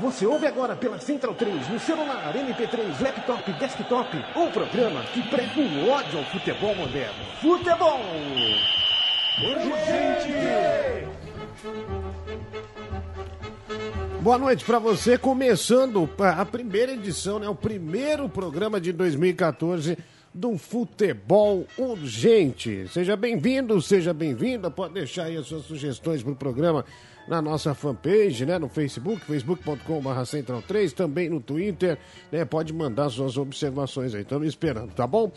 Você ouve agora pela Central 3, no celular, MP3, laptop, desktop, um programa que prega o ódio ao futebol moderno. Futebol! Urgente! Boa noite para você, começando a primeira edição, né, o primeiro programa de 2014 do Futebol Urgente. Seja bem-vindo, seja bem-vinda, pode deixar aí as suas sugestões para o programa na nossa fanpage, né, no Facebook, facebook.com.br Central 3, também no Twitter, né, pode mandar suas observações aí, estamos esperando, tá bom?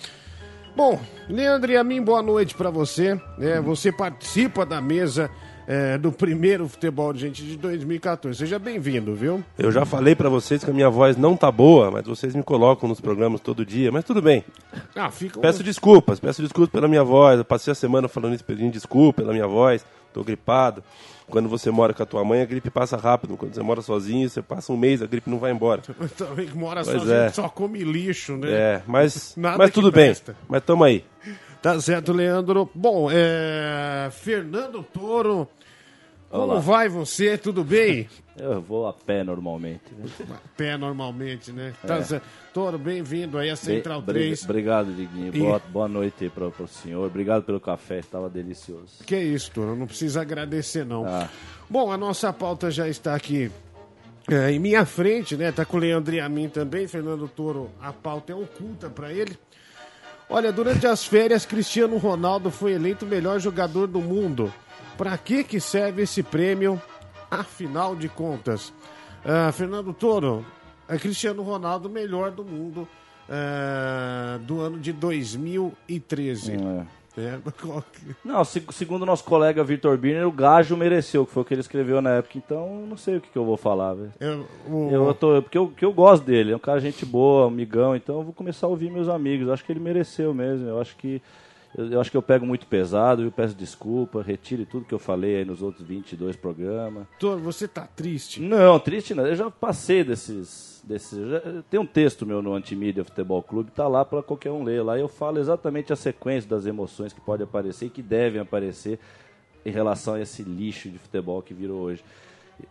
Bom, Leandro e a mim, boa noite para você, né, você participa da mesa é, do primeiro futebol de gente de 2014. Seja bem-vindo, viu? Eu já falei para vocês que a minha voz não tá boa, mas vocês me colocam nos programas todo dia, mas tudo bem. Ah, fica Peço desculpas, peço desculpas pela minha voz. Eu passei a semana falando isso, pedindo desculpa pela minha voz. Tô gripado. Quando você mora com a tua mãe, a gripe passa rápido. Quando você mora sozinho, você passa um mês, a gripe não vai embora. Também que mora Pois sozinho, é. só come lixo, né? É, mas, Nada mas tudo bem. Mas tamo aí. Tá certo, Leandro. Bom, é... Fernando Toro, como Olá. vai você? Tudo bem? Eu vou a pé normalmente. né? Pé normalmente, né? Tá certo. Toro, bem-vindo aí à Central bri- 3. Obrigado, Diguinho. E- Boa, boa noite aí para o senhor. Obrigado pelo café, estava delicioso. Que isso, Toro, não precisa agradecer, não. Ah. Bom, a nossa pauta já está aqui é, em minha frente, né? Tá com o Leandro e a mim também. Fernando Toro, a pauta é oculta para ele. Olha, durante as férias, Cristiano Ronaldo foi eleito o melhor jogador do mundo. Para que que serve esse prêmio? Afinal de contas, Ah, Fernando Toro, é Cristiano Ronaldo melhor do mundo ah, do ano de 2013. É. É, qual que- Não, se- segundo nosso colega Vitor Birner, o Gajo mereceu, que foi o que ele escreveu na época. Então, não sei o que, que eu vou falar, velho. Eu, o- Eu tô, porque eu, eu gosto dele, é um cara gente boa, amigão, então eu vou começar a ouvir meus amigos. Eu acho que ele mereceu mesmo. Eu acho que eu, eu acho que eu pego muito pesado, eu peço desculpa, retire tudo que eu falei aí nos outros 22 programas. Toro, você tá triste? Não, triste não. Eu já passei desses. Tem um texto meu no Antimídia Futebol Clube, tá lá para qualquer um ler. Lá eu falo exatamente a sequência das emoções que pode aparecer e que devem aparecer em relação a esse lixo de futebol que virou hoje.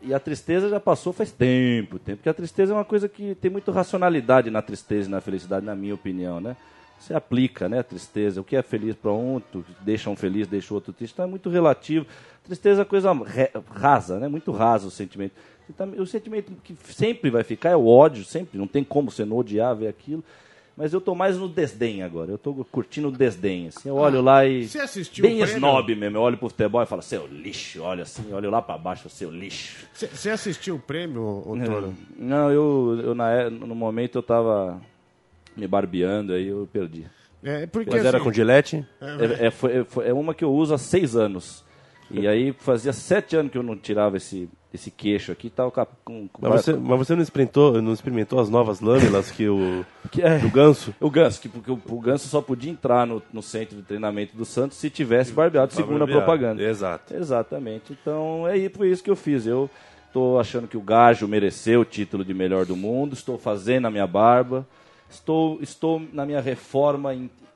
E a tristeza já passou faz tempo, tempo. Porque a tristeza é uma coisa que tem muito racionalidade na tristeza e na felicidade, na minha opinião, né? Você aplica, né, a tristeza. O que é feliz para um, tu deixa um feliz, deixa o outro triste. Então é muito relativo. Tristeza é coisa rasa, né? Muito raso o sentimento. Também- O sentimento que sempre vai ficar é o ódio, sempre. Não tem como você não odiar, ver aquilo. Mas eu tô mais no desdém agora. Eu tô curtindo o desdém, assim. Eu olho lá e... você assistiu Bem o prêmio? snob mesmo. Eu olho pro futebol e falo, seu lixo. Olha assim, olho lá para baixo, seu lixo. Você assistiu o prêmio, ô Toro? Não, eu, eu na, é- no momento eu tava me barbeando, aí eu perdi. É, porque Mas era assim, com Gillette? É, é, foi- é, foi- é uma que eu uso há seis anos. E aí fazia sete anos que eu não tirava esse, esse queixo aqui. Tava com, a- com, com Mas você, mas você não experimentou, não experimentou as novas lâminas que o que é, do ganso? o Ganso, que, porque o, o Ganso só podia entrar no, no centro de treinamento do Santos se tivesse barbeado, segundo a propaganda. Exato. Exatamente. Então é aí por isso que eu fiz. Eu estou achando que o Gajo mereceu o título de melhor do mundo. Estou fazendo a minha barba. Estou, estou na minha reforma,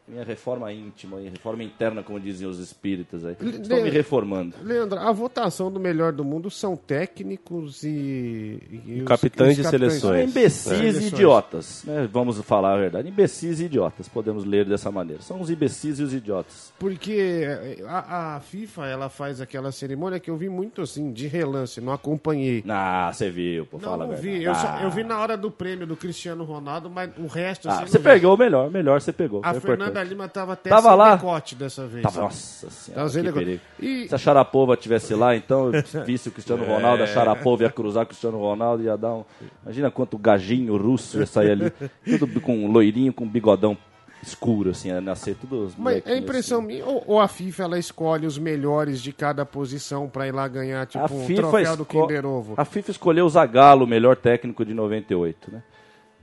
minha reforma íntima, e reforma interna, como diziam os espíritas aí. Estou me reformando. Leandro, a votação do melhor do mundo são técnicos e. e os- Capitães os de seleções. São imbecis É. e idiotas. né? Vamos falar a verdade. Imbecis e idiotas, podemos ler dessa maneira. São os imbecis e os idiotas. Porque a, a FIFA ela faz aquela cerimônia que eu vi muito assim, de relance, não acompanhei. Ah, você viu, pô, Não, fala não vi. Eu, só- Ah. eu vi na hora do prêmio do Cristiano Ronaldo, mas o resto assim. Ah, você pegou o melhor, melhor você pegou. A foi Fernanda importante. Lima tava até Tava sem lá? decote dessa vez. Tava, nossa senhora, Tava que perigo. E- Se a Charapova tivesse lá, então, visse o Cristiano Ronaldo, a Charapova ia cruzar o Cristiano Ronaldo, ia dar um... Imagina quanto gajinho russo ia sair ali, tudo com loirinho, com um bigodão escuro, assim, ia nascer tudo Mas é impressão assim. minha, ou, ou a FIFA ela escolhe os melhores de cada posição pra ir lá ganhar, tipo, a um FIFA, troféu do Kinder Ovo? a FIFA escolheu o Zagallo, o melhor técnico de 98, né?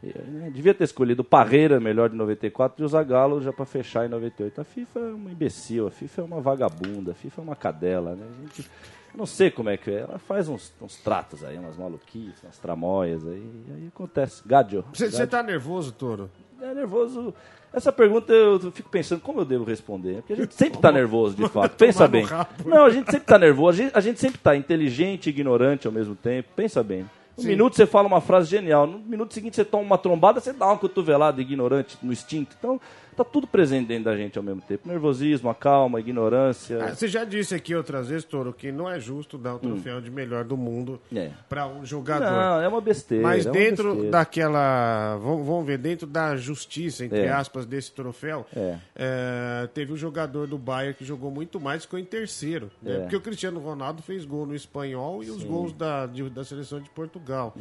Né, Devia ter escolhido o Parreira, melhor de 94, e o Zagallo já para fechar em 98. A FIFA é uma imbecil, a FIFA é uma vagabunda, a FIFA é uma cadela, né? A gente, não sei como é que é. Ela faz uns, uns tratos aí, umas maluquices, umas tramóias aí, e aí acontece. Gadio. Você tá nervoso, Toro? É nervoso. Essa pergunta eu fico pensando como eu devo responder. Porque a gente sempre tá nervoso, de fato. Pensa bem. Não, a gente sempre tá nervoso. A gente, a gente sempre tá inteligente e ignorante ao mesmo tempo. Pensa bem. Um Sim. minuto você fala uma frase genial. No minuto seguinte você toma uma trombada, você dá uma cotovelada ignorante no instinto. Então, tá tudo presente dentro da gente ao mesmo tempo. Nervosismo, a calma, a ignorância. Ah, Você já disse aqui outras vezes, Toro, que não é justo dar o troféu de melhor do mundo É. pra um jogador. Não, é uma besteira. Mas é uma dentro besteira. daquela. Vamos, ver, dentro da justiça, entre É. aspas, desse troféu, É. é, teve um jogador do Bayern que jogou muito mais e ficou em terceiro. né? É. Porque o Cristiano Ronaldo fez gol no espanhol e os gols da, de- da seleção de Portugal.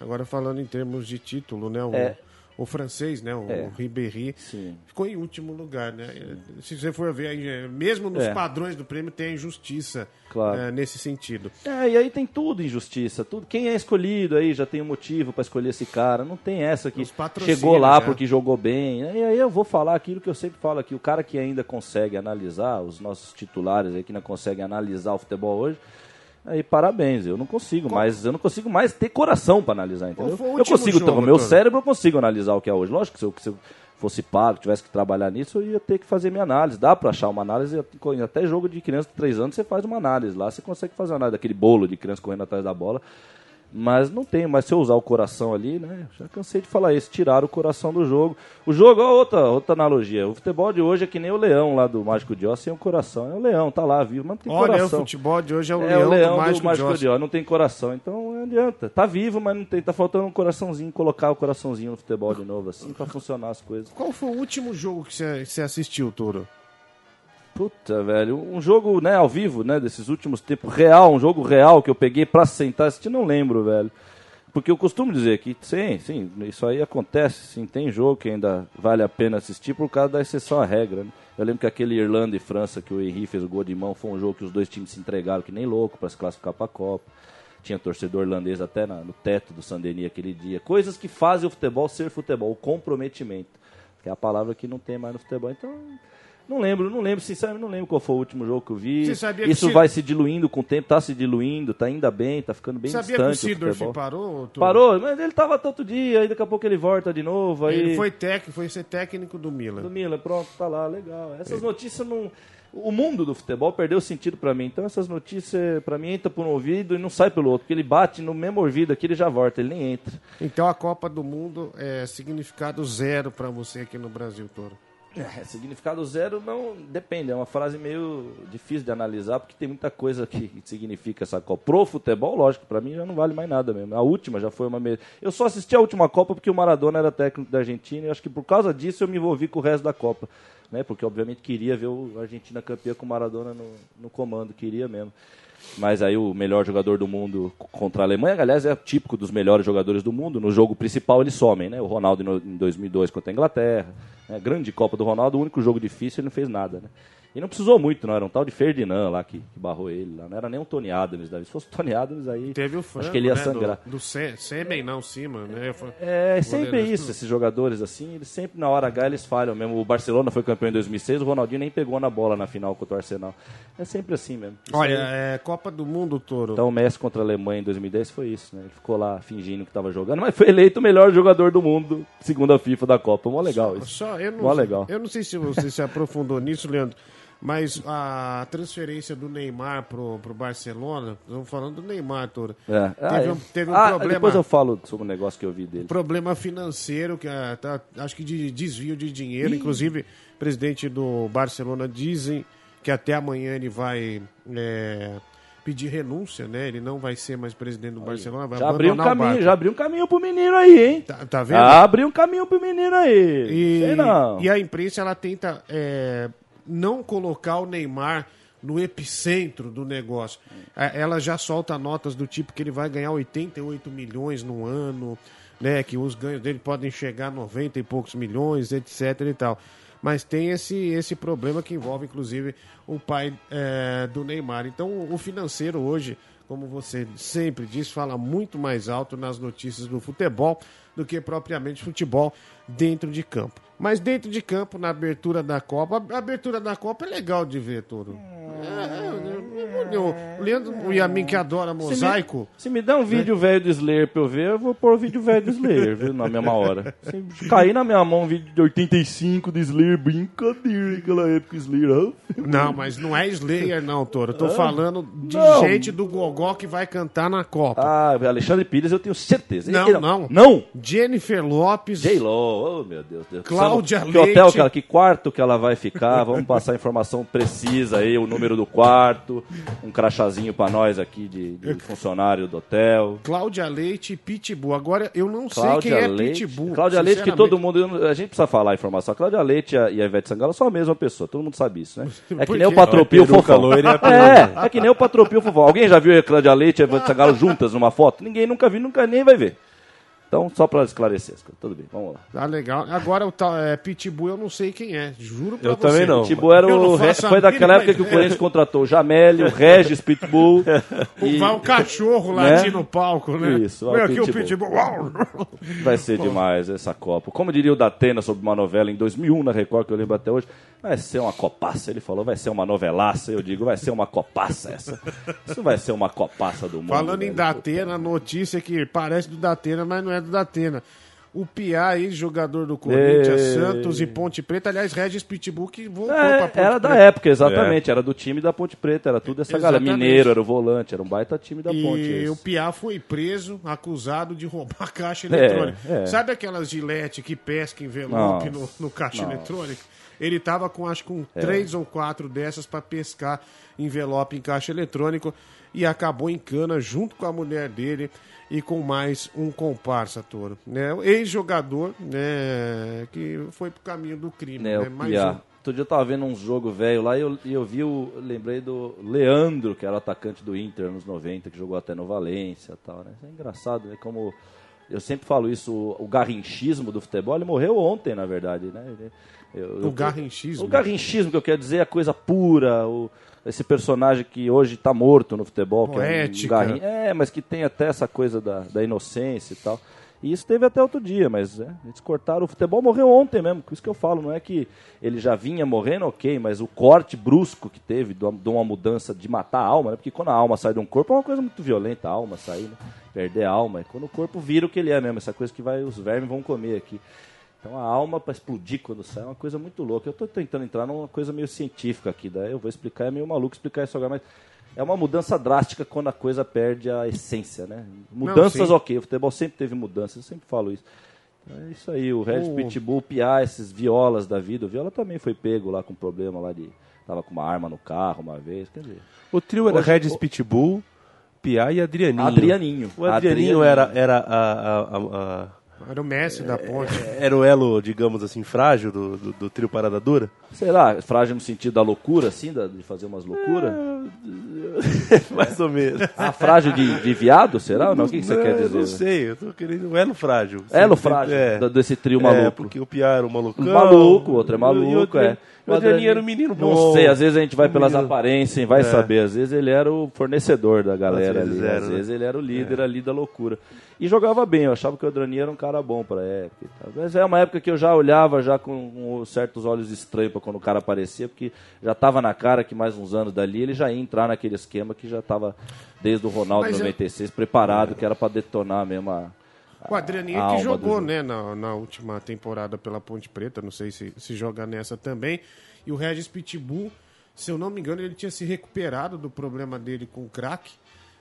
Agora falando em termos de título, né? O, É. o francês, né? O, É. o Ribéry. Sim. Ficou em último lugar, né? Se você for ver, é, mesmo nos É. padrões do prêmio, tem injustiça Claro. é, nesse sentido. É, e aí tem tudo injustiça, tudo. Quem é escolhido aí já tem um motivo pra escolher esse cara. Não tem essa que chegou lá né? porque jogou bem. E aí eu vou falar aquilo que eu sempre falo aqui. O cara que ainda consegue analisar, os nossos titulares aí que ainda conseguem analisar o futebol hoje, aí parabéns. Eu não consigo mais, eu não consigo mais ter coração pra analisar, entendeu? Eu consigo, jogo, com o meu cérebro eu consigo analisar o que é hoje. Lógico que se eu, se eu fosse pago, tivesse que trabalhar nisso, eu ia ter que fazer minha análise. Dá pra achar uma análise, até jogo de criança de 3 anos você faz uma análise lá, você consegue fazer uma análise daquele bolo de criança correndo atrás da bola. Mas não tem, mas se eu usar o coração ali, né? Já cansei de falar isso, tirar o coração do jogo. O jogo é outra, outra analogia. O futebol de hoje é que nem o leão lá do Mágico de Oz sem o coração. É o leão, tá lá vivo, mas não tem Olha, coração. o futebol de hoje é o É leão, o leão do do Mágico, Mágico de Oz. de Oz, não tem coração. Então não adianta. Tá vivo, mas não tem. Tá faltando um coraçãozinho, colocar o coraçãozinho no futebol de novo, assim, pra funcionar as coisas. Qual foi o último jogo que você assistiu, Toro? Puta, velho, um jogo, né, ao vivo, né, desses últimos tempos, real, um jogo real que eu peguei pra sentar, assistir, não lembro, velho. Porque eu costumo dizer que, sim, sim, isso aí acontece, sim, tem jogo que ainda vale a pena assistir por causa da exceção à regra, né? Eu lembro que aquele Irlanda e França que o Henry fez o gol de mão foi um jogo que os dois times se entregaram que nem louco pra se classificar pra Copa. Tinha torcedor irlandês até na- no teto do Saint-Denis aquele dia. Coisas que fazem o futebol ser futebol, o comprometimento. Que é a palavra que não tem mais no futebol. Então, não lembro, não lembro, sinceramente, não lembro qual foi o último jogo que eu vi. Você sabia que Isso se- vai se diluindo com o tempo, tá se diluindo, tá ainda bem, tá ficando bem Sabia que o distante o Sidorf parou? Toro? Parou, mas ele tava tanto dia, aí daqui a pouco ele volta de novo. Aí... Ele foi técnico, foi ser técnico do Do Milan. Milan, pronto, tá lá, legal. Essas notícias não. O mundo do futebol perdeu sentido pra mim. Então essas notícias, pra mim, entra por um ouvido e não sai pelo outro. Porque ele bate no mesmo ouvido aqui, ele já volta, ele nem entra. Então a Copa do Mundo é significado zero pra você aqui no Brasil, Toro. É, significado zero não depende, é uma frase meio difícil de analisar, porque tem muita coisa que significa essa Copa. Pro futebol, lógico, pra mim já não vale mais nada mesmo. A última já foi uma. Eu só assisti a última Copa porque o Maradona era técnico da Argentina e acho que por causa disso eu me envolvi com o resto da Copa. Né? Porque obviamente queria ver o Argentina campeã com o Maradona no, no comando, queria mesmo. Mas aí o melhor jogador do mundo contra a Alemanha, aliás, é típico dos melhores jogadores do mundo. No jogo principal eles somem, né? O Ronaldo em 2002 contra a Inglaterra. né? Grande Copa do Ronaldo, o único jogo difícil ele não fez nada, né? E não precisou muito, não. Era um tal de Ferdinand lá que, que barrou ele. Lá. Não era nem um Tony Adams. Daí. Se fosse Tony Adams, aí Teve o frango, acho que ele ia né, sangrar. Do, do Se- Sêmen, não, cima, né? Foi- É, sempre Goleiro, isso, esses jogadores assim, eles sempre na hora H eles falham mesmo. O Barcelona foi campeão em 2006, o Ronaldinho nem pegou na bola na final contra o Arsenal. É sempre assim mesmo. Isso Olha, aí- é Copa do Mundo, Toro. Então o Messi contra a Alemanha em 2010 foi isso, né? Ele ficou lá fingindo que estava jogando, mas foi eleito o melhor jogador do mundo, segundo a FIFA da Copa. Mó legal isso. Só, eu, não, Mó legal. eu não sei se você se aprofundou nisso, Leandro, mas a transferência do Neymar pro, pro Barcelona, estamos falando do Neymar, Toro. É. Teve, Ah, um, teve um ah, problema, Depois eu falo sobre o negócio que eu vi dele. problema financeiro, que ah, tá, acho que de desvio de dinheiro. Inclusive, o presidente do Barcelona dizem que até amanhã ele vai é, pedir renúncia, né? Ele não vai ser mais presidente do Barcelona, vai Já abriu um caminho, já abriu um caminho pro menino aí, hein? Tá, tá vendo? Já abriu um caminho pro menino aí. E, Sei não. e a imprensa ela tenta é, não colocar o Neymar no epicentro do negócio. É, Ela já solta notas do tipo que ele vai ganhar 88 milhões no ano, né? Que os ganhos dele podem chegar a 90 e poucos milhões, etc e tal. Mas tem esse, esse problema que envolve, inclusive, o pai é, do Neymar. Então, o financeiro hoje, como você sempre diz, fala muito mais alto nas notícias do futebol do que propriamente futebol dentro de campo. Mas dentro de campo, na abertura da Copa, a abertura da Copa é legal de ver, Toro. É, é, o Leandro, o Yamin que adora mosaico. Se me der um vídeo velho do Slayer pra eu ver, eu vou pôr o vídeo velho do Slayer, viu? Na mesma hora. Se cair na minha mão um vídeo de 85 do Slayer, brincadeira, aquela época Slayer. ah, Não, mas não é Slayer, não, Toro. Eu tô falando de Não. gente do Gogó que vai cantar na Copa. Ah, Alexandre Pires, eu tenho certeza. Não, não. Não! Jennifer Lopes. J-Lo, oh meu Deus. Deus. Cláudia que Leite. hotel que ela, que quarto que ela vai ficar? Vamos passar a informação precisa aí, o número do quarto, um crachazinho pra nós aqui de, de funcionário do hotel. Cláudia Leite e Pitbull. Agora, eu não sei Cláudia quem é Leite. Pitbull. Cláudia Leite, que todo mundo. A gente precisa falar a informação. A Cláudia Leite e a, Ivete Sangalo são a mesma pessoa, todo mundo sabe isso, né? É Por que nem o Patropio Fofão. É, é que nem o Patropio Fofão. Alguém já viu a Cláudia Leite e a Ivete Sangalo juntas numa foto? Ninguém nunca viu, nunca nem vai ver. Então, só pra esclarecer as coisas. Tudo bem, vamos lá. Tá legal. Agora, o tal, é, Pitbull eu não sei quem é. Juro pra Eu você. também não. Tipo, era Eu não o, Re- foi daquela época que o. Corinthians contratou o Jamélio, o Regis Pitbull. e Vai o cachorro Né? latir no palco, né? Isso, ó, aqui o Pitbull. Pitbull. Vai ser demais essa Copa. Como diria o Datena sobre uma novela em 2001 na Record, que eu lembro até hoje, vai ser uma copaça. Ele falou, vai ser uma novelaça. Eu digo, vai ser uma copaça essa. Isso vai ser uma copaça do mundo. Falando em velho. Datena, notícia que parece do Datena, mas não é do Datena. O Piá, ex-jogador do Corinthians, Ei. Santos e Ponte Preta, aliás, Regis Pitbull, que voltou É, pra Ponte era da Preta. época, exatamente. Era do time da Ponte Preta, era tudo essa galera. Exatamente. Mineiro era o volante, era um baita time da Ponte. E o Piá foi preso, acusado de roubar caixa É, eletrônica. é. Sabe aquelas gilete que pesca envelope no, no caixa nossa. eletrônico? Ele tava com acho que com É. três ou quatro dessas para pescar envelope em caixa eletrônico e acabou em cana junto com a mulher dele e com mais um comparsa, Toro. Né? Ex-jogador né, que foi pro caminho do crime. né, né? Mais Piá. um. Outro dia eu tava vendo uns jogos velho lá e eu, e eu vi o. Lembrei do Leandro, que era atacante do Inter nos 90, que jogou até no Valência tal, né? É engraçado, né? Como. Eu sempre falo isso, o, o garrinchismo do futebol, ele morreu ontem, na verdade, né? Ele- eu- O eu- garrinchismo. O garrinchismo que eu quero dizer é a coisa pura, o, esse personagem que hoje está morto no futebol, que é, um Poética. garrin... é, mas que tem até essa coisa da, da inocência e tal. E isso teve até outro dia, mas é, eles cortaram. O futebol morreu ontem mesmo, por isso que eu falo, não é que ele já vinha morrendo, ok, mas o corte brusco que teve de uma, de uma mudança de matar a alma, né? Porque quando a alma sai de um corpo é uma coisa muito violenta, a alma sair, né? Perder a alma. É quando o corpo vira o que ele é mesmo, essa coisa que vai, os vermes vão comer aqui. Então a alma para explodir quando sai é uma coisa muito louca. Eu estou tentando entrar numa coisa meio científica aqui, daí eu vou explicar, é meio maluco explicar isso agora, mas é uma mudança drástica quando a coisa perde a essência, né? Mudanças, sim. ok, o futebol sempre teve mudanças, eu sempre falo isso. É isso aí, o Red O- Pitbull, Piá, esses violas da vida. O Viola também foi pego lá com problema lá de. Tava com uma arma no carro uma vez, quer dizer. O trio era Regis Pitbull, Piá e Adrianinho. Adrianinho. O Adrianinho, Adrianinho. era, era a, a- a- a- Era o Messi da ponte. era o elo, digamos assim, frágil do, do, do trio Parada Dura? Será? Frágil no sentido da loucura, assim, da- de fazer umas loucuras? Mais ou menos. Ah, frágil de, de viado, será? Não, o que, que você Não, quer dizer? Não sei, eu tô querendo um elo frágil. Elo frágil, é. desse trio É, maluco. porque o Piá era um malucão. Maluco, o outro é maluco, o Adri- é. O Adrianinho era um menino bom. Não sei, às vezes a gente vai Um pelas menino- aparências, vai É. saber. Às vezes ele era o fornecedor da galera Às vezes ali. era, às né? vezes ele era o líder ali da loucura. E jogava bem, eu achava que o Adrianinho era um cara bom pra época. Mas é uma época que eu já olhava já com certos olhos estranhos pra quando o cara aparecia, porque já tava na cara que mais uns anos dali ele já ia entrar naquele esquema que já tava desde o Ronaldo Mas eu- 96 preparado, que era pra detonar mesmo a. O Adrianinho que jogou, né, na, na última temporada pela Ponte Preta, não sei se, se joga nessa também. E o Regis Pitbull, se eu não me engano, ele tinha se recuperado do problema dele com o crack,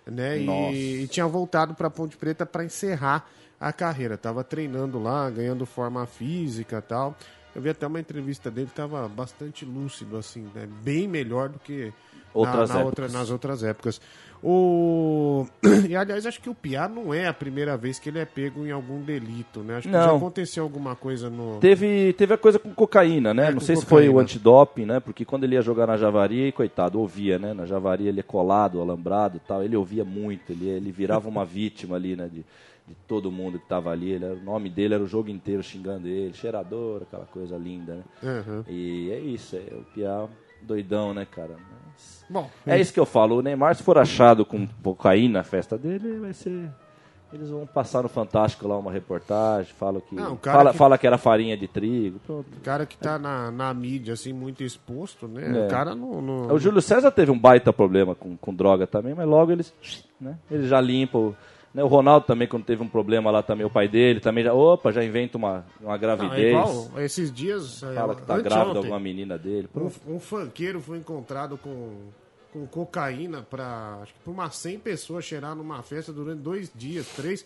né, e, e tinha voltado para Ponte Preta para encerrar a carreira. Tava treinando lá, ganhando forma física e tal. Eu vi até uma entrevista dele, tava bastante lúcido, assim, né, bem melhor do que na- Outras na épocas. outra- nas outras épocas. O... E aliás, acho que o Piá não é a primeira vez que ele é pego em algum delito, né? Acho que Não. já aconteceu alguma coisa no. Teve, teve a coisa com cocaína, né? É, não sei se foi o cocaína. antidoping, né? Porque quando ele ia jogar na Javaria, e coitado, ouvia, né? Na Javaria ele é colado, alambrado e tal. Ele ouvia muito, ele, ele virava uma vítima ali, né? De, de todo mundo que tava ali. Ele o nome dele era o jogo inteiro xingando ele, cheirador, aquela coisa linda, né? Aham. E é isso, é o Piá doidão, né, cara? Mas- Bom, É isso que eu falo. O Neymar, se for achado com cocaína na festa dele, vai ser. Eles vão passar no Fantástico lá uma reportagem, falam que. Ah, o cara fala, que- fala que era farinha de trigo. Pronto. o cara que tá na, na mídia, assim, muito exposto, né? É. O cara não. não- O Júlio César teve um baita problema com, com droga também, mas logo eles. Né, eles já limpam. o- o Ronaldo também, quando teve um problema lá também, o pai dele também já. Opa, já inventa uma, uma Não, gravidez. é igual esses dias. é, Fala que tá grávida alguma menina dele. Um, um funkeiro foi encontrado com, com cocaína pra, acho que pra umas 100 pessoas cheirar numa festa durante dois dias, três,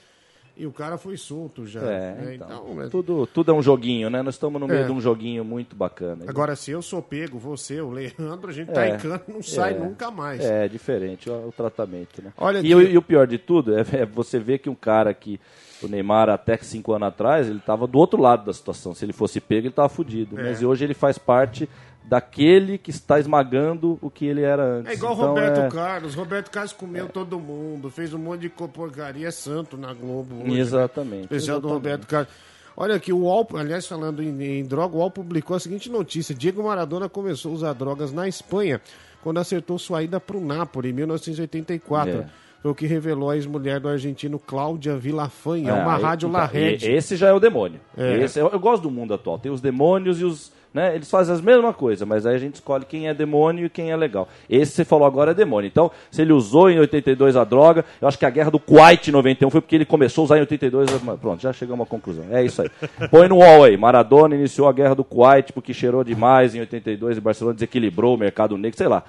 e o cara foi solto já. É, né? então, é- tudo, tudo é um joguinho, né? Nós estamos no meio É. de um joguinho muito bacana. Agora, se eu sou pego, você, o Leandro, a gente tá É. em canto não sai É. nunca mais. É, diferente o, o tratamento, né? Olha e, e o pior de tudo é, é você ver que um cara que o Neymar até cinco anos atrás, ele estava do outro lado da situação. Se ele fosse pego, ele estava fudido. É. Mas hoje ele faz parte daquele que está esmagando o que ele era antes. É igual o Então, Roberto é- Carlos. Roberto Carlos comeu todo mundo, fez um monte de porcaria, é santo na Globo. hoje, né? Exatamente. Especial do exatamente. Roberto Carlos. Olha aqui, o UOL, aliás, falando em, em droga, o UOL publicou a seguinte notícia: Diego Maradona começou a usar drogas na Espanha quando acertou sua ida para o Napoli em 1984. É. Foi o que revelou a ex-mulher do argentino Cláudia Villafaña, É, uma aí- rádio então, La Rede. Esse já é o demônio. É. Esse- eu, eu gosto do mundo atual. Tem os demônios e os. Né, eles fazem as mesma coisa, mas aí a gente escolhe quem é demônio e quem é legal. Esse você falou agora é demônio. Então, se ele usou em 82 a droga, eu acho que a guerra do Kuwait em 91 foi porque ele começou a usar em 82. a- Pronto, já chegamos à conclusão. É isso aí. Põe no UOL aí. Maradona iniciou a guerra do Kuwait porque cheirou demais em 82 e Barcelona desequilibrou o mercado negro, sei lá.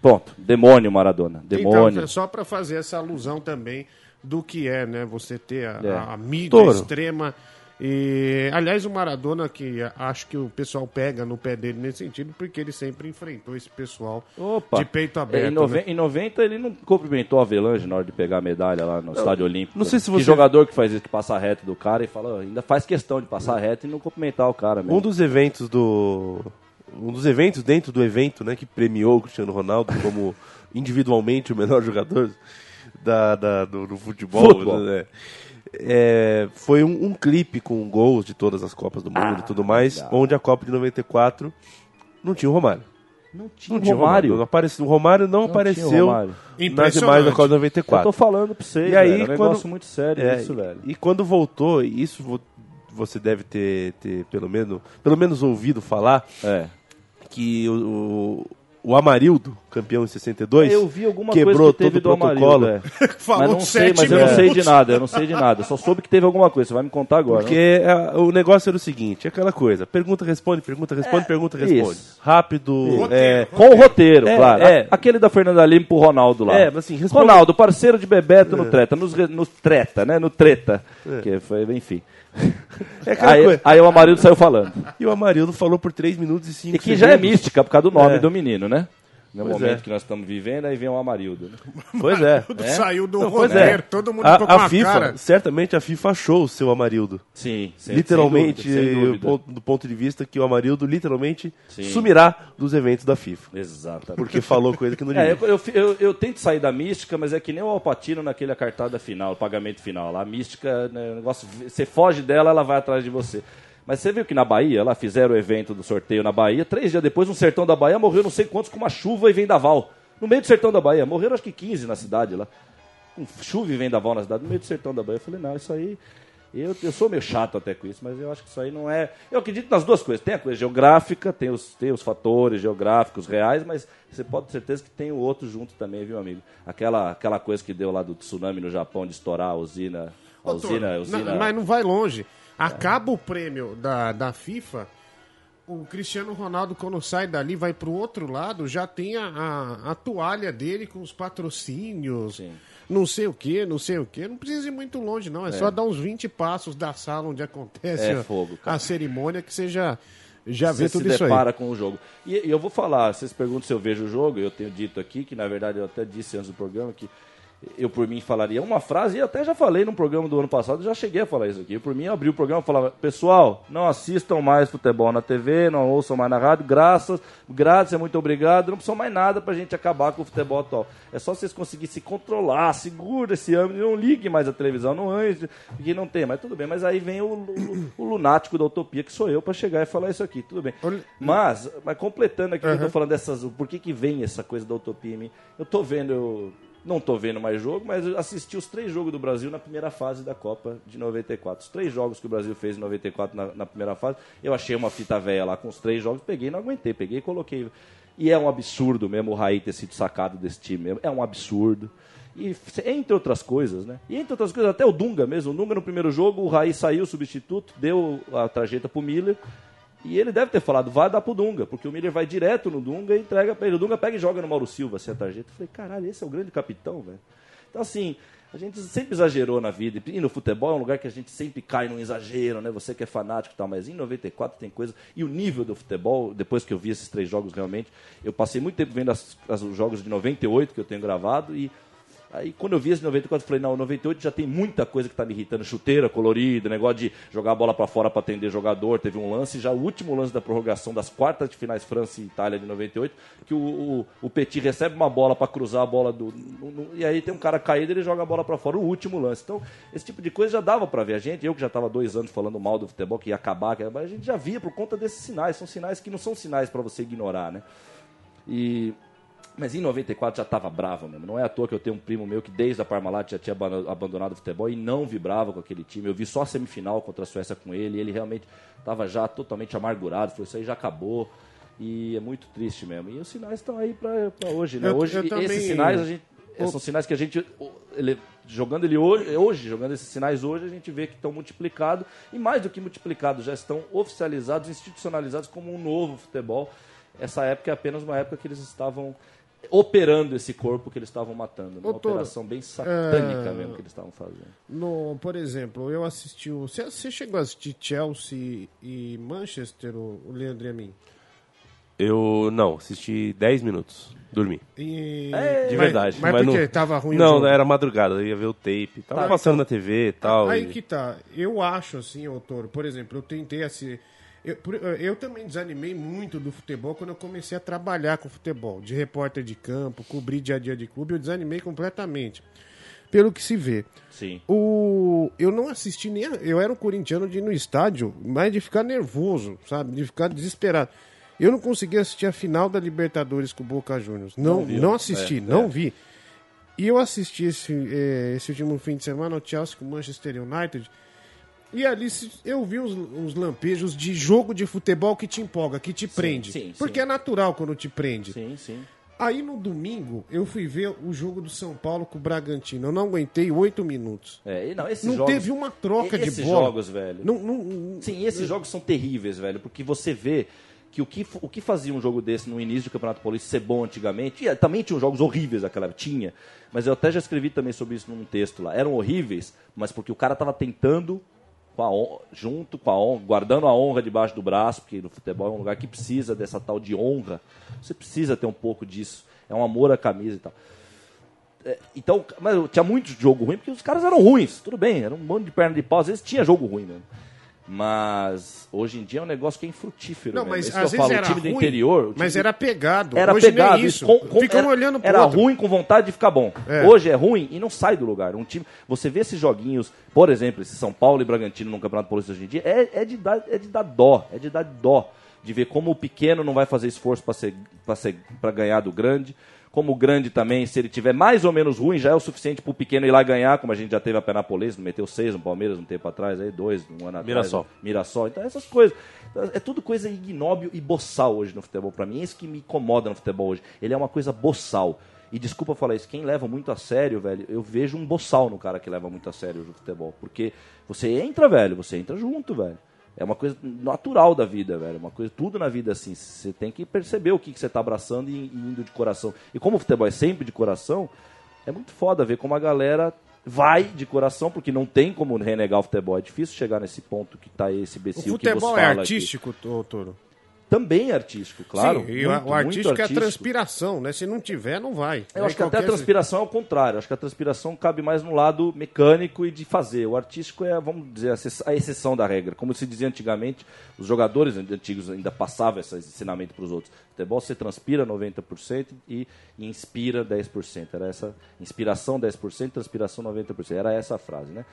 Pronto, demônio Maradona. Demônio. Então, só para fazer essa alusão também do que é, né? Você ter a, É. a- a mídia Touro. extrema. E, aliás, o Maradona, que acho que o pessoal pega no pé dele nesse sentido, porque ele sempre enfrentou esse pessoal Opa. de peito aberto. Em, noven- né? em 90 ele não cumprimentou a Avelange na hora de pegar a medalha lá no Estádio Olímpico. não sei se Que você- jogador que faz isso, que passa reto do cara e fala, "Oh, ainda faz questão de passar reto e não cumprimentar o cara mesmo. Um dos eventos do. Um dos eventos dentro do evento, né, que premiou o Cristiano Ronaldo como individualmente o melhor jogador da, da- do, do futebol. Futebol. né? É, foi um, um clipe com gols de todas as Copas do Mundo e tudo mais, legal. onde a Copa de 94 não tinha o Romário. Não tinha Não tinha Romário. Não apareceu, o Romário não, tinha apareceu Romário. nas imagens da Copa de Eu 94. tô falando pra vocês, E aí, velho, é um quando- negócio muito sério É, isso, velho. E quando voltou, isso vo- você deve ter, ter pelo, menos, pelo menos ouvido falar, É. que o, o, o Amarildo, campeão em 62, Eu vi alguma quebrou coisa que teve todo o do protocolo. Amarildo. É. Falou mas não sei, mas eu não sei de nada, eu não sei de nada. Eu só soube que teve alguma coisa, você vai me contar agora. Porque é, o negócio era o seguinte, é aquela coisa, pergunta, responde, pergunta, responde, pergunta, responde. isso. Rápido, é, Com o roteiro, É, claro. é. Aquele da Fernanda Lima pro Ronaldo lá. É, mas assim, responde- Ronaldo, parceiro de Bebeto no treta, nos, re- no treta, né? No treta. Que foi, enfim. é Aí, aí o Amarildo saiu falando. E o Amarildo falou por 3 minutos e 5 E que já é mística por causa do nome É. do menino, né? No Pois momento é. que nós estamos vivendo, aí vem o Amarildo. né? Pois é. Tudo saiu do Não, roteiro, é. todo mundo ficou com A, a a FIFA, cara. certamente a FIFA achou o seu Amarildo. Sim, sem- literalmente, sem dúvida, sem do dúvida. ponto- do ponto de vista que o Amarildo literalmente Sim. sumirá dos eventos da FIFA. Exatamente. Porque falou coisa que não É, devia. eu, eu, eu, eu tento sair da mística, mas é que nem o Alpatino naquele cartada final, o pagamento final. lá. A mística, né, o negócio, você foge dela, ela vai atrás de você. Mas você viu que na Bahia, lá fizeram o evento do sorteio na Bahia, três dias depois, um sertão da Bahia morreu não sei quantos com uma chuva e vendaval. No meio do sertão da Bahia. Morreram acho que 15 na cidade lá. Com chuva e vendaval na cidade, no meio do sertão da Bahia. Eu falei, não, isso aí. Eu, eu sou meio chato até com isso, mas eu acho que isso aí não é. Eu acredito nas duas coisas. Tem a coisa geográfica, tem os, tem os fatores geográficos reais, mas você pode ter certeza que tem o outro junto também, viu, amigo? Aquela, aquela coisa que deu lá do tsunami no Japão de estourar a usina. A Ô, usina, a usina. na- mas não vai longe. Acaba o prêmio da, da FIFA, o Cristiano Ronaldo, quando sai dali, vai pro outro lado, já tem a, a, a toalha dele com os patrocínios, Sim. não sei o que, não sei o que. Não precisa ir muito longe, não. É, só dar uns 20 passos da sala onde acontece É a, fogo, a cerimônia que você já, vê você tudo se isso aí. depara com o jogo. E, e eu vou falar, vocês perguntam se eu vejo o jogo, eu tenho dito aqui, que na verdade eu até disse antes do programa, que eu por mim falaria uma frase, e até já falei no programa do ano passado, já cheguei a falar isso aqui. Eu, por mim, eu abri o programa e falava, pessoal, não assistam mais futebol na TV, não ouçam mais na rádio, graças, graças, muito obrigado, não precisa mais nada pra gente acabar com o futebol atual. É só vocês conseguirem se controlar, segura esse âmbito, não ligue mais a televisão, não ande, porque não tem, mas tudo bem. Mas aí vem o, o- o lunático da utopia, que sou eu, pra chegar e falar isso aqui, tudo bem. Mas, mas completando aqui, eu tô Uhum. falando dessas, por que que vem essa coisa da utopia em mim? Eu tô vendo, eu não tô vendo mais jogo, mas assisti os três jogos do Brasil na primeira fase da Copa de 94. Os três jogos que o Brasil fez em 94 na, na primeira fase, eu achei uma fita velha lá com os três jogos, peguei e não aguentei, peguei e coloquei. E é um absurdo mesmo o Raí ter sido sacado desse time é um absurdo. E entre outras coisas, né? E entre outras coisas, até o Dunga mesmo. O Dunga no primeiro jogo, o Raí saiu, substituto, deu a tarjeta pro Miller. E ele deve ter falado, vai dar pro Dunga, porque o Miller vai direto no Dunga e entrega pra ele. O Dunga pega e joga no Mauro Silva, assim, a tarjeta. Eu falei, caralho, esse é o grande capitão, velho. Então, assim, a gente sempre exagerou na vida. E no futebol é um lugar que a gente sempre cai num exagero, né? Você que é fanático e tal, mas em 94 tem coisa. E o nível do futebol, depois que eu vi esses três jogos realmente, eu passei muito tempo vendo as- os jogos de 98 que eu tenho gravado e. Aí quando eu vi esse 94, eu falei, não, o 98 já tem muita coisa que tá me irritando. Chuteira colorida, negócio de jogar a bola para fora para atender jogador. Teve um lance, já o último lance da prorrogação das quartas de finais França e Itália de 98, que o, o, o Petit recebe uma bola para cruzar a bola do. no- no- e aí tem um cara caído ele joga a bola para fora, o último lance. Então, esse tipo de coisa já dava para ver. A gente, eu que já estava dois anos falando mal do futebol, que ia acabar, que ia- a gente já via por conta desses sinais. São sinais que não são sinais para você ignorar, né? E mas em 94 já estava bravo mesmo. Não é à toa que eu tenho um primo meu que desde a Parmalat já tinha abandonado- o futebol e não vibrava com aquele time. Eu vi só a semifinal contra a Suécia com ele e ele realmente estava já totalmente amargurado. Falou, isso aí já acabou. E é muito triste mesmo. E os sinais estão aí para hoje, né? Eu- hoje, eu também- esses sinais a gente. São sinais que a gente, ele- jogando ele hoje, hoje, jogando esses sinais hoje, a gente vê que estão multiplicados e mais do que multiplicados, já estão oficializados, institucionalizados como um novo futebol. Essa época é apenas uma época que eles estavam operando esse corpo que eles estavam matando. Uma Doutor, operação bem satânica é, mesmo que eles estavam fazendo. No, por exemplo, eu assisti o. Você, você chegou a assistir Chelsea e Manchester, o, o Leandro e a mim? Eu não, assisti 10 minutos, dormi. E... De Mas- verdade. Mas, por não? Tava ruim o Não, jogo? era madrugada, eu ia ver o tape. Tava Tá, passando na TV e tal. Aí e- que tá. Eu acho assim, ô Toro, por exemplo, eu tentei assim. Eu, eu também desanimei muito do futebol quando eu comecei a trabalhar com futebol, de repórter de campo, cobrir dia a dia de clube, eu desanimei completamente. Pelo que se vê. Sim. O, eu não assisti nem. a- eu era um corintiano de ir no estádio, mas de ficar nervoso, sabe? De ficar desesperado. Eu não consegui assistir a final da Libertadores com o Boca Juniors. Não, não, viu? assisti, É, não é. vi. E eu assisti esse, eh, esse último fim de semana o Chelsea com o Manchester United. E ali eu vi uns, uns lampejos de jogo de futebol que te empolga, que te prende. sim, Porque sim. é natural quando te prende. Sim, sim. Aí no domingo eu fui ver o jogo do São Paulo com o Bragantino. Eu não aguentei oito minutos. É, não, esses Não jogos, teve uma troca de esses bola. jogos, velho. Não, não- Sim, esses jogos são terríveis, velho, porque você vê que o que, o que fazia um jogo desse no início do Campeonato Paulista ser bom antigamente, e também tinham jogos horríveis naquela época, tinha, mas eu até já escrevi também sobre isso num texto lá. Eram horríveis, mas porque o cara tava tentando com a hon- junto com a honra, guardando a honra debaixo do braço, porque no futebol é um lugar que precisa dessa tal de honra. Você precisa ter um pouco disso. É um amor à camisa e tal. É, Então, mas tinha muito jogo ruim, porque os caras eram ruins, tudo bem, era um monte de perna de pau, às vezes tinha jogo ruim mesmo. Mas hoje em dia é um negócio que é infrutífero. Não, mesmo. mas Isso às eu vezes falo, era o time do ruim, interior. o time mas do- era pegado. era Hoje nem pegado. isso. com- com- Ficam era, olhando pro Era outro. ruim com vontade de ficar bom. É. Hoje é ruim e não sai do lugar. Um time, você vê esses joguinhos, por exemplo, esse São Paulo e Bragantino no Campeonato Paulista hoje em dia, é, é de dar, é de dar dó, é de dar dó de ver como o pequeno não vai fazer esforço para ser, pra ser, para ganhar do grande. Como o grande também, se ele tiver mais ou menos ruim, já é o suficiente para o pequeno ir lá ganhar, como a gente já teve a Penapolense, meteu seis no Palmeiras um tempo atrás, aí dois, um ano atrás. Mirassol. né? Mirassol. Então, essas coisas. É tudo coisa ignóbil e boçal hoje no futebol. Pra mim, é isso que me incomoda no futebol hoje. Ele é uma coisa boçal. E desculpa falar isso, quem leva muito a sério, velho, eu vejo um boçal no cara que leva muito a sério o futebol. Porque você entra, velho, você entra junto, velho. É uma coisa natural da vida, velho. Uma coisa, tudo na vida assim. Você tem que perceber o que, que você tá abraçando e, e indo de coração. E como o futebol é sempre de coração, é muito foda ver como a galera vai de coração, porque não tem como renegar o futebol. É difícil chegar nesse ponto que tá esse O imbecil que futebol é fala aqui. artístico, ô, Toro? Também é artístico, claro. Sim, muito, o artístico muito é a transpiração, né? Se não tiver, não vai. Eu Aí acho que até a transpiração é o contrário. Acho que a transpiração cabe mais no lado mecânico e de fazer. O artístico é, vamos dizer, a exceção da regra. Como se dizia antigamente, os jogadores antigos ainda passavam esse ensinamento para os outros. Futebol você transpira 90% e inspira 10%. Era essa inspiração 10%, transpiração 90%. Era essa a frase, né?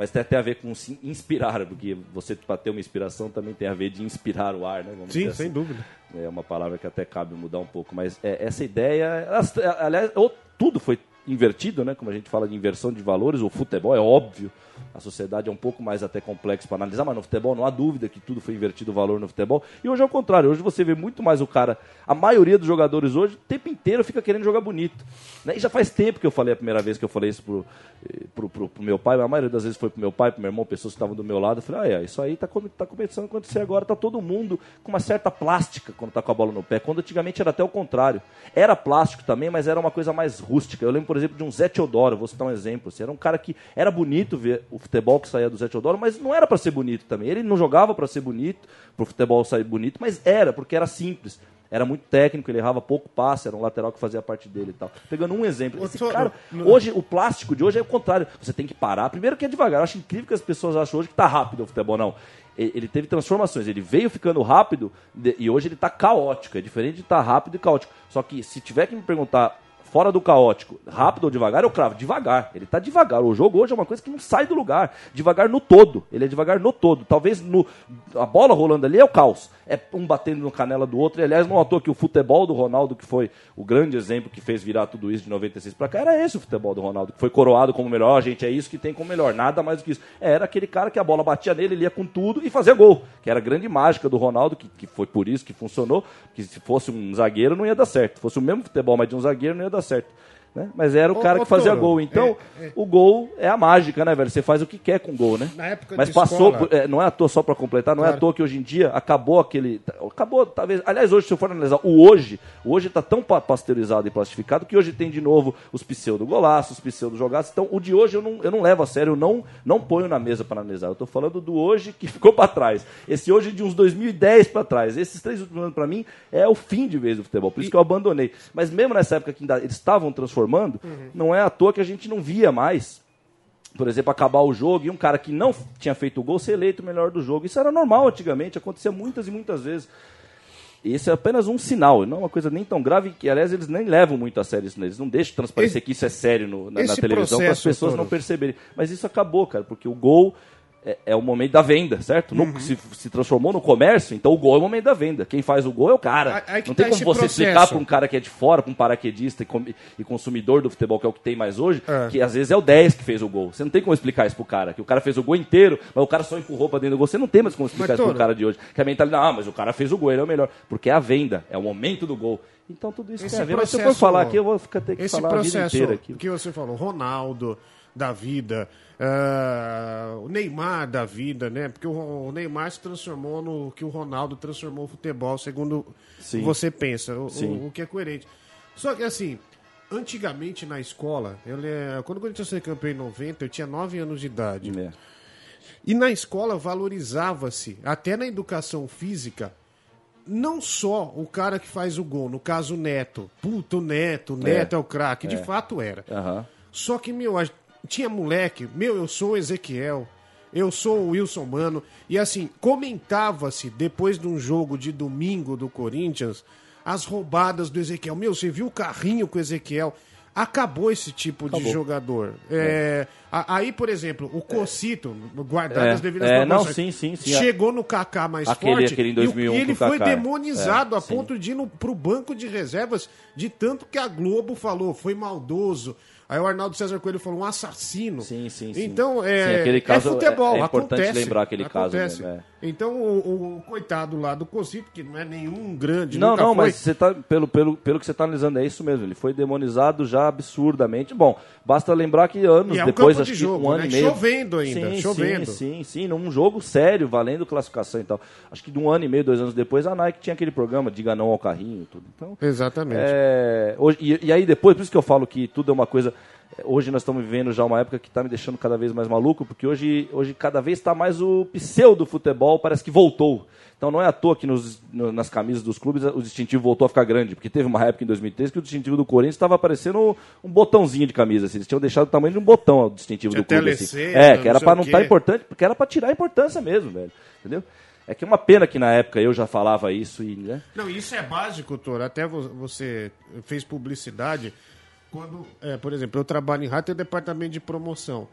Mas tem até a ver com se inspirar, porque você para ter uma inspiração também tem a ver de inspirar o ar, né? Vamos Sim, sem assim. dúvida. É uma palavra que até cabe mudar um pouco, mas é, essa ideia, elas- aliás, ou- tudo foi invertido, né? Como a gente fala de inversão de valores, o futebol é óbvio, a sociedade é um pouco mais até complexo para analisar, mas no futebol não há dúvida que tudo foi invertido o valor no futebol. E hoje é o contrário, hoje você vê muito mais o cara, a maioria dos jogadores hoje, o tempo inteiro fica querendo jogar bonito. Né? E já faz tempo que eu falei a primeira vez que eu falei isso pro, eh, pro, pro, pro meu pai, a maioria das vezes foi pro meu pai, pro meu irmão, pessoas que estavam do meu lado. Eu falei, ah, é, isso aí tá, tá começando a acontecer agora, tá todo mundo com uma certa plástica quando tá com a bola no pé, quando antigamente era até o contrário. Era plástico também, mas era uma coisa mais rústica. Eu lembro, por exemplo, de um Zé Teodoro, vou citar um exemplo. assim, era um cara que era bonito ver o futebol que saía do Zé Teodoro, mas não era para ser bonito também. Ele não jogava para ser bonito, pro futebol sair bonito, mas era, porque era simples. Era muito técnico, ele errava pouco passe, era um lateral que fazia parte dele e tal. Pegando um exemplo. Esse cara, hoje, o plástico de hoje é o contrário. Você tem que parar. Primeiro que é devagar. Eu acho incrível que as pessoas acham hoje que tá rápido o futebol. Não. Ele teve transformações. Ele veio ficando rápido e hoje ele tá caótico. É diferente de estar rápido e caótico. Só que se tiver que me perguntar fora do caótico, rápido ou devagar, eu cravo devagar. Ele tá devagar. O jogo hoje é uma coisa que não sai do lugar. Devagar no todo. Ele é devagar no todo. Talvez no a bola rolando ali é o caos. É um batendo no canela do outro. E, aliás, não à toa que o futebol do Ronaldo, que foi o grande exemplo que fez virar tudo isso de 96 pra cá, era esse o futebol do Ronaldo, que foi coroado como melhor. "Ó, gente, é isso que tem como melhor. Nada mais do que isso. Era aquele cara que a bola batia nele, ele ia com tudo e fazia gol. Que era a grande mágica do Ronaldo, que, que foi por isso que funcionou. Que se fosse um zagueiro não ia dar certo. Se fosse o mesmo futebol, mas de um zagueiro não ia dar certo. Né? Mas era o cara que fazia Toro, gol. Então, é, é. o gol é a mágica, né, velho? Você faz o que quer com o gol, né? Na época Mas passou, escola- por- é, não é à toa só para completar, não é à Claro. toa que hoje em dia acabou aquele. Acabou, talvez. Aliás, hoje, se eu for analisar, o hoje, o hoje está tão pa- pasteurizado e plastificado que hoje tem de novo os pseudo-golaços, os pseudo-jogaços. Então, o de hoje eu não, eu não levo a sério, eu não, não ponho na mesa para analisar. Eu estou falando do hoje que ficou para trás. Esse hoje de uns 2010 para trás. Esses três últimos anos, para mim, é o fim de vez do futebol. Por isso que eu abandonei. Mas mesmo nessa época que ainda eles estavam transformando, não é à toa que a gente não via mais por exemplo, acabar o jogo e um cara que não tinha feito o gol ser eleito o melhor do jogo. Isso era normal antigamente, acontecia muitas e muitas vezes. Esse é apenas um sinal, não é uma coisa nem tão grave, que aliás eles nem levam muito a sério isso, né? eles não deixam transparecer Esse- que isso é sério no- na, na televisão para as pessoas Toro. não perceberem. Mas isso acabou, cara, porque o gol é, é o momento da venda, certo? No- Uhum. se, se transformou no comércio, então o gol é o momento da venda. Quem faz o gol é o cara. Aí- aí não tá tem como esse você explicar processo. para um cara que é de fora, para um paraquedista e, com- e consumidor do futebol, que é o que tem mais hoje, É. que às vezes é o 10 que fez o gol. Você não tem como explicar isso pro cara, que o cara fez o gol inteiro, mas o cara só empurrou pra dentro do gol. Você não tem mais como explicar Mas, isso pro Toro- cara de hoje. Que a mentalidade, ah, mas o cara fez o gol, ele é o melhor. Porque é a venda, é o momento do gol. Então tudo isso Esse tem a ver. Mas se eu for processo- falar aqui, eu vou ficar, ter que Esse falar a vida processo inteira aqui. que você falou, Ronaldo da vida, ah, o Neymar da vida, né? Porque o, o Neymar se transformou no que o Ronaldo transformou o futebol, segundo Sim. você pensa, o, o- o que é coerente. Só que assim, antigamente na escola, eu, quando o Corinthians foi campeão em 90, eu tinha 9 anos de idade. É. E na escola valorizava-se, até na educação física, não só o cara que faz o gol, no caso o Neto. Puta, o Neto, o Neto é, o craque, de fato era. Aham. Só que, meu, tinha moleque, meu, eu sou o Ezequiel, eu sou o Wilson Mano, e assim, comentava-se depois de um jogo de domingo do Corinthians, as roubadas do Ezequiel. Meu, você viu o carrinho com o Ezequiel? Acabou esse tipo de Acabou. jogador. É, a- aí, por exemplo, o Cocito, guardado É, as devidas é, não, sim, sim, sim. chegou no Kaká mais Aquele- forte aquele em e o- 2001 e, ele o foi Kaká, é. demonizado É, a sim. ponto de ir no, pro banco de reservas de tanto que a Globo falou, foi maldoso. Aí o Arnaldo César Coelho falou um assassino. Sim, sim, sim. Então, é, Sim, aquele caso é futebol, é- é importante acontece. lembrar aquele caso acontece. mesmo, é. Então, o, o coitado lá do Cocito, que não é nenhum grande, Não, não, foi, mas você tá, pelo, pelo, pelo que você está analisando, é isso mesmo. Ele foi demonizado já absurdamente. Bom, basta lembrar que anos é um depois, campo acho de que jogo, um ano né? e meio. Chovendo ainda, sim, chovendo. Sim, sim, sim, num jogo sério, valendo classificação e tal. Acho que de um ano e meio, dois anos depois, a Nike tinha aquele programa, diga não ao carrinho e tudo. Então, Exatamente. é, hoje, e, e aí depois, por isso que eu falo que tudo é uma coisa. Hoje nós estamos vivendo já uma época que está me deixando cada vez mais maluco, porque hoje, hoje cada vez está mais o pseudo futebol, parece que voltou. Então não é à toa que nos, no, nas camisas dos clubes o distintivo voltou a ficar grande, porque teve uma época em 2003 que o distintivo do Corinthians estava parecendo um, botãozinho de camisa. Assim. Eles tinham deixado o tamanho de um botão o distintivo Tinha do clube. TLC, assim. É, que era para não estar tá importante, porque era para tirar a importância mesmo, velho. Entendeu? É que é uma pena que na época eu já falava isso e. Né? Não, isso é básico, Toro. Até vo- você fez publicidade. Quando, é, por exemplo, eu trabalho em rádio, tem departamento de promoção.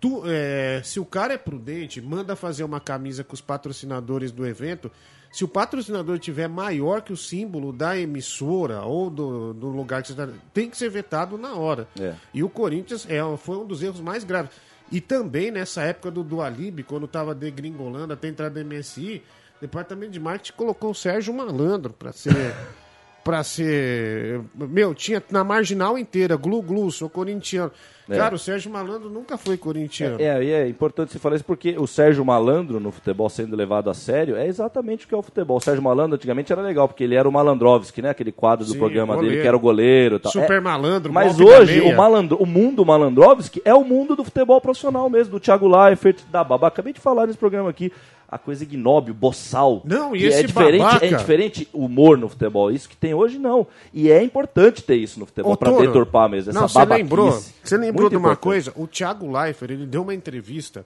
Tu, é, se o cara é prudente, manda fazer uma camisa com os patrocinadores do evento. Se o patrocinador tiver maior que o símbolo da emissora ou do, do lugar que você está, tem que ser vetado na hora. É. E o Corinthians é, foi um dos erros mais graves. E também nessa época do Dualib, quando estava degringolando até entrar do MSI, o departamento de marketing colocou o Sérgio Malandro para ser. para ser. Meu, tinha na marginal inteira, glu glu, sou corintiano. É. Cara, o Sérgio Malandro nunca foi corintiano. É, e é importante você falar isso porque o Sérgio Malandro no futebol sendo levado a sério é exatamente o que é o futebol. O Sérgio Malandro antigamente era legal, porque ele era o Malandrovski, né? Aquele quadro do Sim, programa dele goleiro. que era o goleiro. Tal. Super É, malandro, Mas hoje o, malandro, o mundo Malandrovski é o mundo do futebol profissional mesmo, do Thiago Leifert, da Babá. Acabei de falar nesse programa aqui. A coisa ignóbil, boçal. Não, e que esse é diferente, babaca? é diferente o humor no futebol. Isso que tem hoje, não. E é importante ter isso no futebol, Toro, deturpar mesmo. Essa Não, você lembrou? Você lembrou Muito de uma importante. coisa? O Thiago Leifert, ele deu uma entrevista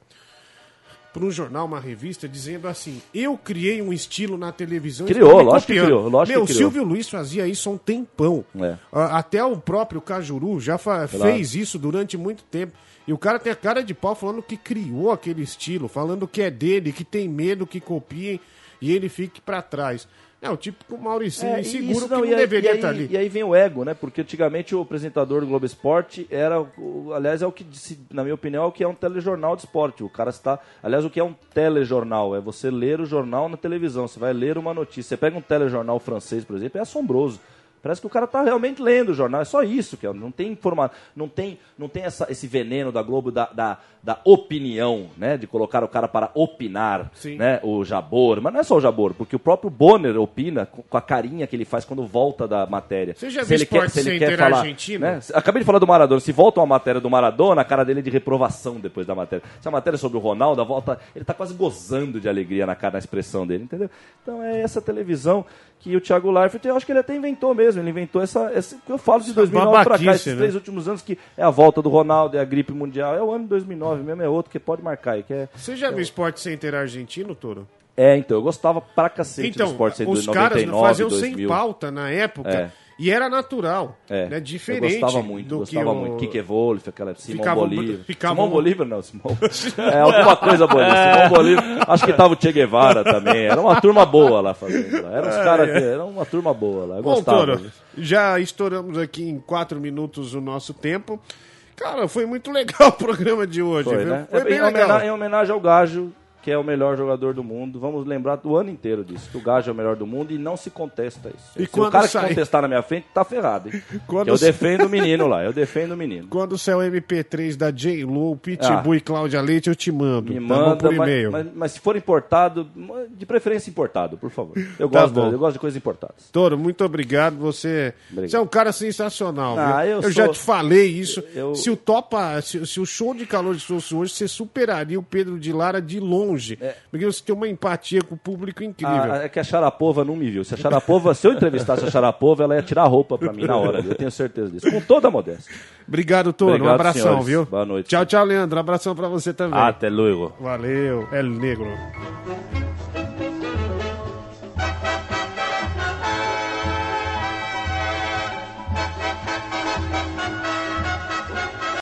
para um jornal, uma revista, dizendo assim: Eu criei um estilo na televisão. Criou, lógico que copiando." criou, lógico Meu, que o criou. Silvio Luiz fazia isso há um tempão. É. Ah, Até o próprio Cajuru já fez isso durante muito tempo. E o cara tem a cara de pau falando que criou aquele estilo, falando que é dele, que tem medo que copiem e ele fique para trás. É o típico Mauricinho É, inseguro isso que não aí- deveria e aí, estar ali. E aí vem o ego, né? Porque antigamente o apresentador do Globo Esporte era, aliás, é o que, na minha opinião, é o que é um telejornal de esporte. O cara está, aliás, o que é um telejornal? É você ler o jornal na televisão. Você vai ler uma notícia. Você pega um telejornal francês, por exemplo, é assombroso. Parece que o cara está realmente lendo o jornal. É só isso que é. Não tem informação, não tem, não tem essa- esse veneno da Globo da, da, da opinião, né? De colocar o cara para opinar, Sim. né? O Jabor, mas não é só o Jabor, porque o próprio Bonner opina com a carinha que ele faz quando volta da matéria. Você já Se viu ele quer, se ele quer falar, argentino? né? Acabei de falar do Maradona. Se volta uma matéria do Maradona, a cara dele é de reprovação depois da matéria. Se a matéria é sobre o Ronaldo, a volta, ele tá quase gozando de alegria na cara, na expressão dele, entendeu? Então é essa televisão que o Thiago Leifert, eu acho que ele até inventou mesmo. Ele inventou essa, essa que eu falo de 2009 pra cá, esses né? três últimos anos que é a volta do Ronaldo, é a gripe mundial, é o ano de 2009 mesmo, é outro que pode marcar aí, que é Você já viu Sport Center argentino, Toro? é, então, eu gostava pra cacete Então, do Sport Center os de caras 99, faziam 2000. sem pauta na época É. e era natural, É, né? Diferente eu gostava muito, do gostava que o... muito. Kike Wolf, aquela Simão Ficavam- Bolívar. ficavam- Simão Bolívar não, Simão. É alguma coisa boa. ali. Simão Bolívar. Acho que tava o Che Guevara também. Era uma turma boa lá fazendo. Era uns caras que era uma turma boa lá. Eu Bom, gostava. Toro, já estouramos aqui em quatro minutos o nosso tempo. Cara, foi muito legal o programa de hoje, Foi, viu? né? Foi É, bem em, legal. homena- em homenagem ao Gajo, que é o melhor jogador do mundo. Vamos lembrar do ano inteiro disso. Que o Gajo é o melhor do mundo e não se contesta isso. E Se o cara sai- que contestar na minha frente, tá ferrado, hein? Quando eu defendo o menino lá, eu defendo o menino. Quando sair o MP3 da J-Lo, Pitbull Ah. e Cláudia Leite, eu te mando. Me tá manda, por mas, e-mail. mas- mas se for importado, de preferência importado, por favor. Eu, Tá gosto, bom. eu gosto de coisas importadas. Toro, muito obrigado. Você, Obrigado. você é um cara sensacional. Ah, eu já sou- te falei isso. eu- Se o topa, se, se o show de calor de fosse hoje, você superaria o Pedro de Lara de longe. Porque você tem uma empatia com o público incrível. Ah, é que a Sharapova não me viu. Se a Sharapova, se eu entrevistasse a Sharapova, ela ia tirar a roupa pra mim na hora. Eu tenho certeza disso. Com toda a modéstia. Obrigado, Toro. um Obrigado, abração, senhores. viu? Boa noite. Tchau, tchau, Leandro. Abração pra você também. Até logo. Valeu, El Negro.